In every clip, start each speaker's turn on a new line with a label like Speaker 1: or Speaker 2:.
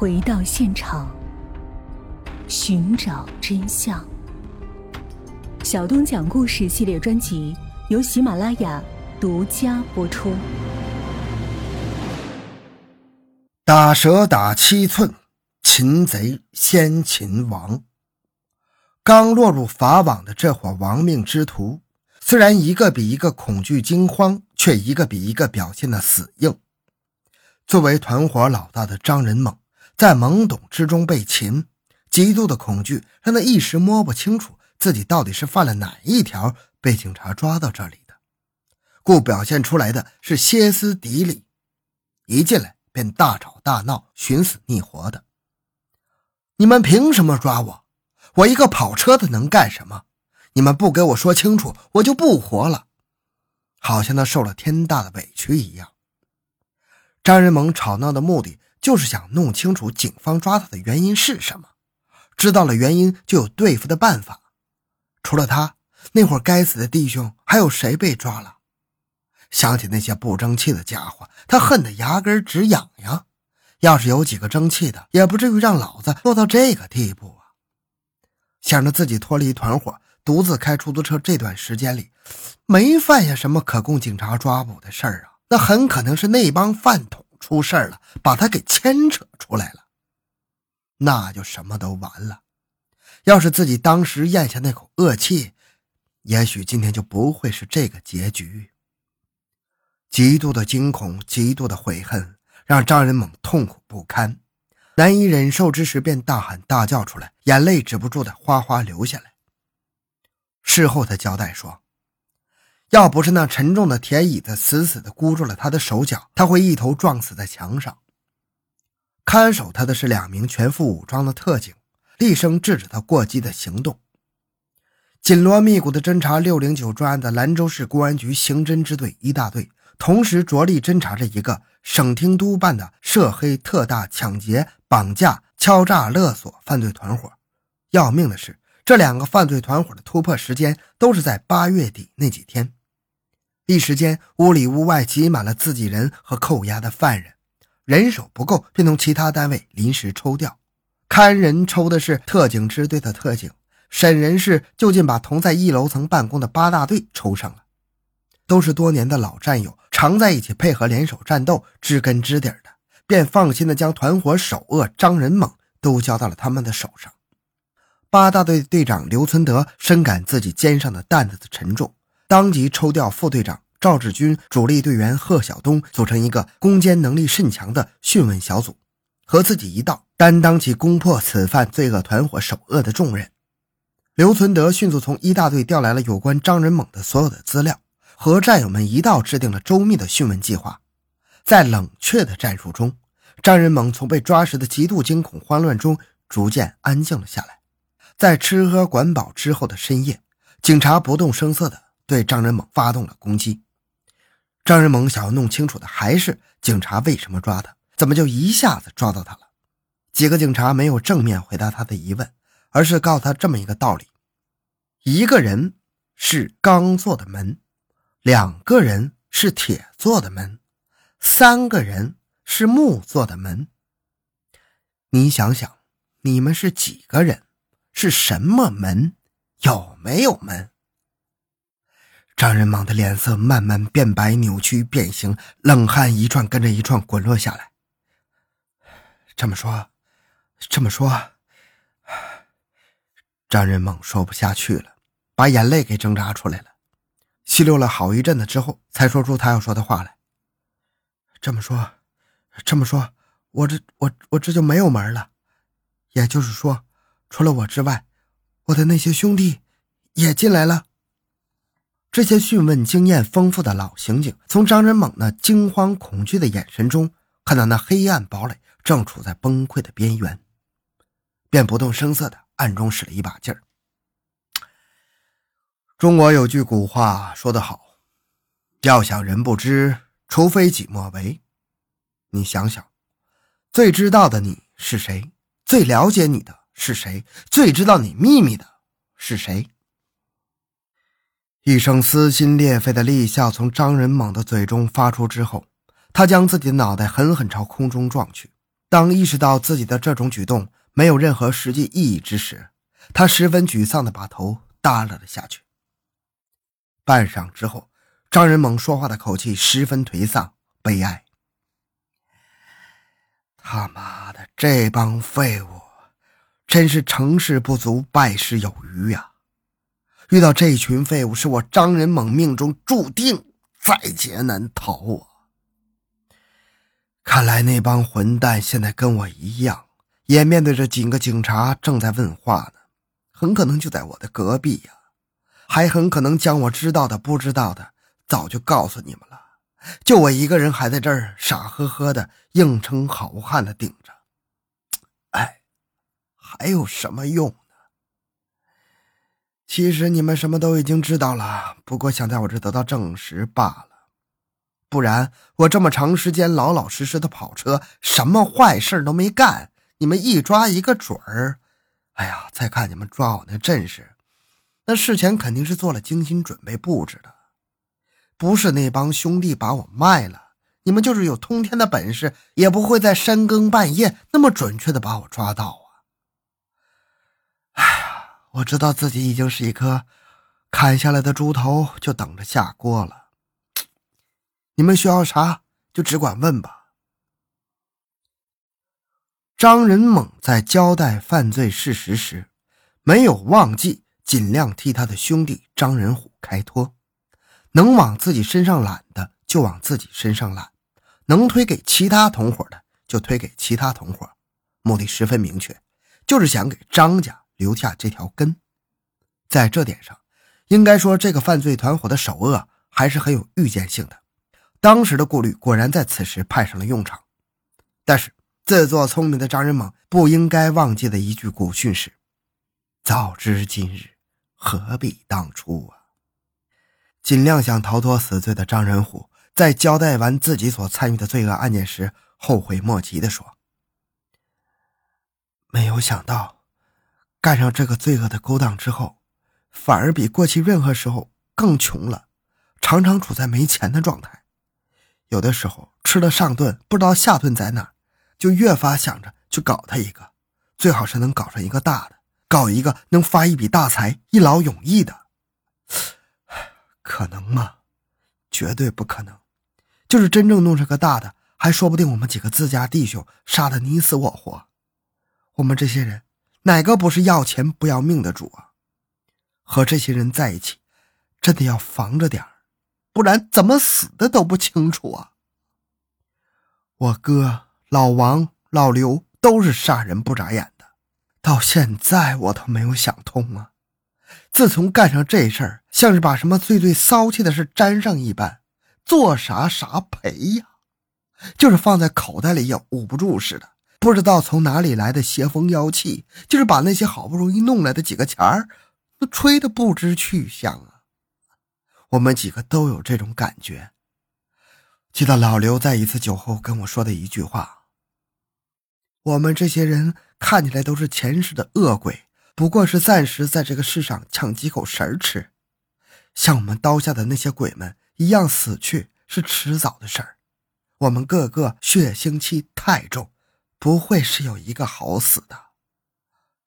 Speaker 1: 回到现场，寻找真相。小东讲故事系列专辑由喜马拉雅独家播出。
Speaker 2: 打蛇打七寸，擒贼先擒王。刚落入法网的这伙亡命之徒，虽然一个比一个恐惧惊慌，却一个比一个表现的死硬。作为团伙老大的张仁猛，在懵懂之中被擒，极度的恐惧让他一时摸不清楚自己到底是犯了哪一条被警察抓到这里的，故表现出来的是歇斯底里，一进来便大吵大闹，寻死觅活的。你们凭什么抓我？我一个跑车的能干什么？你们不给我说清楚，我就不活了！好像他受了天大的委屈一样。张仁猛吵闹的目的就是想弄清楚警方抓他的原因是什么，知道了原因就有对付的办法。除了他，那伙该死的弟兄还有谁被抓了？想起那些不争气的家伙，他恨得牙根直痒痒。要是有几个争气的，也不至于让老子落到这个地步啊！想着自己脱离团伙，独自开出租车这段时间里，没犯下什么可供警察抓捕的事儿啊。那很可能是那帮饭桶出事了，把他给牵扯出来了，那就什么都完了。要是自己当时咽下那口恶气，也许今天就不会是这个结局。极度的惊恐，极度的悔恨，让张仁猛痛苦不堪，难以忍受之时，便大喊大叫出来，眼泪止不住的哗哗流下来。事后他交代说。要不是那沉重的铁椅子死死地箍住了他的手脚，他会一头撞死在墙上。看守他的是两名全副武装的特警，厉声制止他过激的行动。紧锣密鼓地侦查六零九专案的兰州市公安局刑侦支队一大队，同时着力侦查着一个省厅督办的涉黑特大抢劫、绑架、敲诈勒索犯罪团伙。要命的是，这两个犯罪团伙的突破时间都是在八月底那几天。一时间，屋里屋外挤满了自己人和扣押的犯人，人手不够，便从其他单位临时抽调。看人抽的是特警支队的特警，审人是就近把同在一楼层办公的八大队抽上了。都是多年的老战友，常在一起配合联手战斗，知根知底的，便放心的将团伙首恶张仁猛都交到了他们的手上。八大队队长刘存德深感自己肩上的担子的沉重。当即抽调副队长赵志军、主力队员贺晓东组成一个攻坚能力甚强的讯问小组，和自己一道担当起攻破此犯罪恶团伙首恶的重任。刘存德迅速从一大队调来了有关张仁猛的所有的资料，和战友们一道制定了周密的讯问计划。在冷却的战术中，张仁猛从被抓时的极度惊恐慌乱中逐渐安静了下来。在吃喝管饱之后的深夜，警察不动声色的。对张仁猛发动了攻击。张仁猛想要弄清楚的还是警察为什么抓他，怎么就一下子抓到他了？几个警察没有正面回答他的疑问，而是告诉他这么一个道理：一个人是钢做的门，两个人是铁做的门，三个人是木做的门。你想想，你们是几个人？是什么门？有没有门？张仁猛的脸色慢慢变白、扭曲、变形，冷汗一串跟着一串滚落下来。这么说，这么说，张仁猛说不下去了，把眼泪给挣扎出来了，吸溜了好一阵子之后，才说出他要说的话来。这么说，这么说，我这我我这就没有门了，也就是说，除了我之外，我的那些兄弟也进来了。这些讯问经验丰富的老刑警，从张仁猛那惊慌恐惧的眼神中，看到那黑暗堡垒正处在崩溃的边缘，便不动声色的暗中使了一把劲儿。中国有句古话说得好：“要想人不知，除非己莫为。”你想想，最知道的你是谁？最了解你的是谁？最知道你秘密的是谁？一声撕心裂肺的厉笑从张仁猛的嘴中发出之后，他将自己的脑袋狠狠朝空中撞去，当意识到自己的这种举动没有任何实际意义之时，他十分沮丧地把头耷拉了下去。半晌之后，张仁猛说话的口气十分颓丧、悲哀。他妈的，这帮废物，真是成事不足败事有余呀！遇到这群废物，是我张仁猛命中注定在劫难逃啊！看来那帮混蛋现在跟我一样，也面对着几个警察正在问话呢，很可能就在我的隔壁呀，还很可能将我知道的、不知道的早就告诉你们了。就我一个人还在这儿傻呵呵的硬撑好汉的顶着，哎，还有什么用？其实你们什么都已经知道了，不过想在我这得到证实罢了。不然我这么长时间老老实实的跑车，什么坏事都没干，你们一抓一个准儿。哎呀，再看你们抓我那阵势，那事前肯定是做了精心准备布置的。不是那帮兄弟把我卖了，你们就是有通天的本事，也不会在深更半夜那么准确的把我抓到啊！哎呀，我知道自己已经是一颗砍下来的猪头，就等着下锅了。你们需要啥，就只管问吧。张仁猛在交代犯罪事实时，没有忘记尽量替他的兄弟张仁虎开脱。能往自己身上揽的就往自己身上揽，能推给其他同伙的就推给其他同伙，目的十分明确，就是想给张家留下这条根。在这点上，应该说这个犯罪团伙的首恶还是很有预见性的。当时的顾虑果然在此时派上了用场。但是自作聪明的张仁猛不应该忘记的一句古训是：“早知今日，何必当初啊！”尽量想逃脱死罪的张仁虎，在交代完自己所参与的罪恶案件时，后悔莫及地说：“没有想到，干上这个罪恶的勾当之后，反而比过去任何时候更穷了，常常处在没钱的状态。有的时候吃了上顿，不知道下顿在哪，就越发想着去搞他一个，最好是能搞上一个大的，搞一个能发一笔大财、一劳永逸的。”可能吗？绝对不可能。就是真正弄上个大的，还说不定我们几个自家弟兄杀的你死我活。我们这些人哪个不是要钱不要命的主啊？和这些人在一起，真的要防着点不然怎么死的都不清楚啊。我哥老王、老刘都是杀人不眨眼的，到现在我都没有想通啊。自从干上这事儿，像是把什么最最骚气的事沾上一般，做啥啥赔呀，就是放在口袋里也捂不住似的。不知道从哪里来的邪风妖气，就是把那些好不容易弄来的几个钱儿，都吹得不知去向啊。我们几个都有这种感觉。记得老刘在一次酒后跟我说的一句话：“我们这些人看起来都是前世的恶鬼。”不过是暂时在这个世上抢几口食儿吃，像我们刀下的那些鬼们一样死去是迟早的事儿。我们个个血腥气太重，不会是有一个好死的。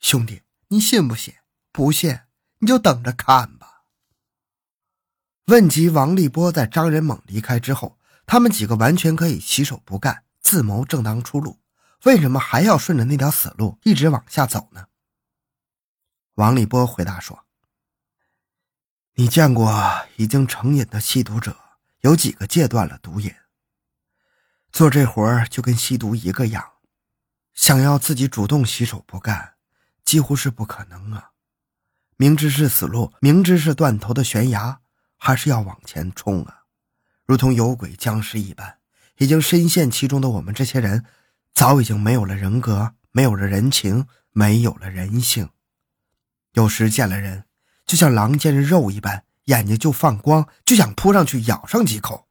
Speaker 2: 兄弟，你信不信？不信你就等着看吧。问及王立波在张仁猛离开之后，他们几个完全可以洗手不干，自谋正当出路，为什么还要顺着那条死路一直往下走呢？王立波回答说：“你见过已经成瘾的吸毒者有几个戒断了毒瘾？做这活就跟吸毒一个样，想要自己主动洗手不干，几乎是不可能啊！明知是死路，明知是断头的悬崖，还是要往前冲啊！如同有鬼僵尸一般，已经深陷其中的我们这些人，早已经没有了人格，没有了人情，没有了人性。”有时见了人，就像狼见肉一般，眼睛就放光，就想扑上去咬上几口。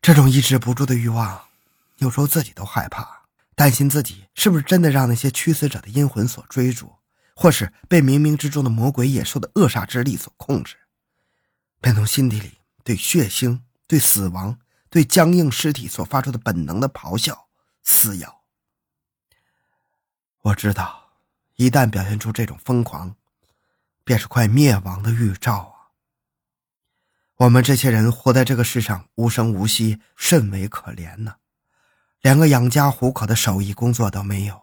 Speaker 2: 这种抑制不住的欲望，有时候自己都害怕，担心自己是不是真的让那些驱死者的阴魂所追逐，或是被冥冥之中的魔鬼野兽的扼杀之力所控制，便从心底里对血腥、对死亡、对僵硬尸体所发出的本能的咆哮撕咬，我知道，一旦表现出这种疯狂，便是快灭亡的预兆啊！我们这些人活在这个世上，无声无息，甚为可怜呢。连个养家糊口的手艺工作都没有，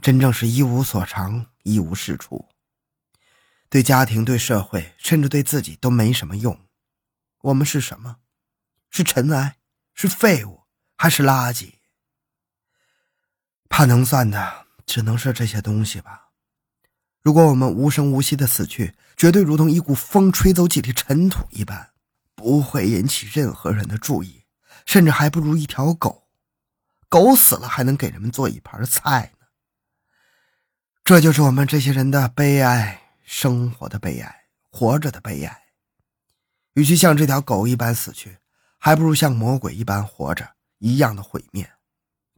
Speaker 2: 真正是一无所长，一无是处。对家庭、对社会，甚至对自己都没什么用。我们是什么？是尘埃？是废物？还是垃圾？怕能算的，只能是这些东西吧。如果我们无声无息的死去，绝对如同一股风吹走几粒尘土一般，不会引起任何人的注意，甚至还不如一条狗。狗死了还能给人们做一盘菜呢。这就是我们这些人的悲哀。生活的悲哀，活着的悲哀。与其像这条狗一般死去，还不如像魔鬼一般活着，一样的毁灭。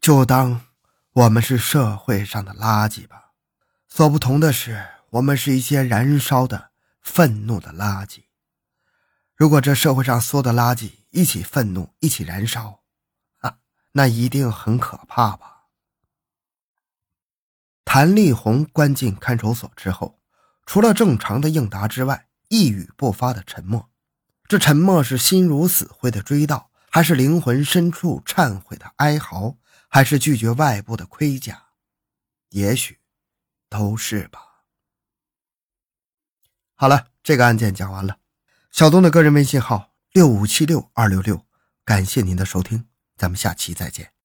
Speaker 2: 就当我们是社会上的垃圾吧。所不同的是，我们是一些燃烧的、愤怒的垃圾。如果这社会上所有的垃圾一起愤怒、一起燃烧，那一定很可怕吧？谭丽红关进看守所之后。除了正常的应答之外，一语不发的沉默。这沉默是心如死灰的追悼，还是灵魂深处忏悔的哀嚎，还是拒绝外部的盔甲？也许，都是吧。好了，这个案件讲完了。小东的个人微信号六五七六二六六，感谢您的收听，咱们下期再见。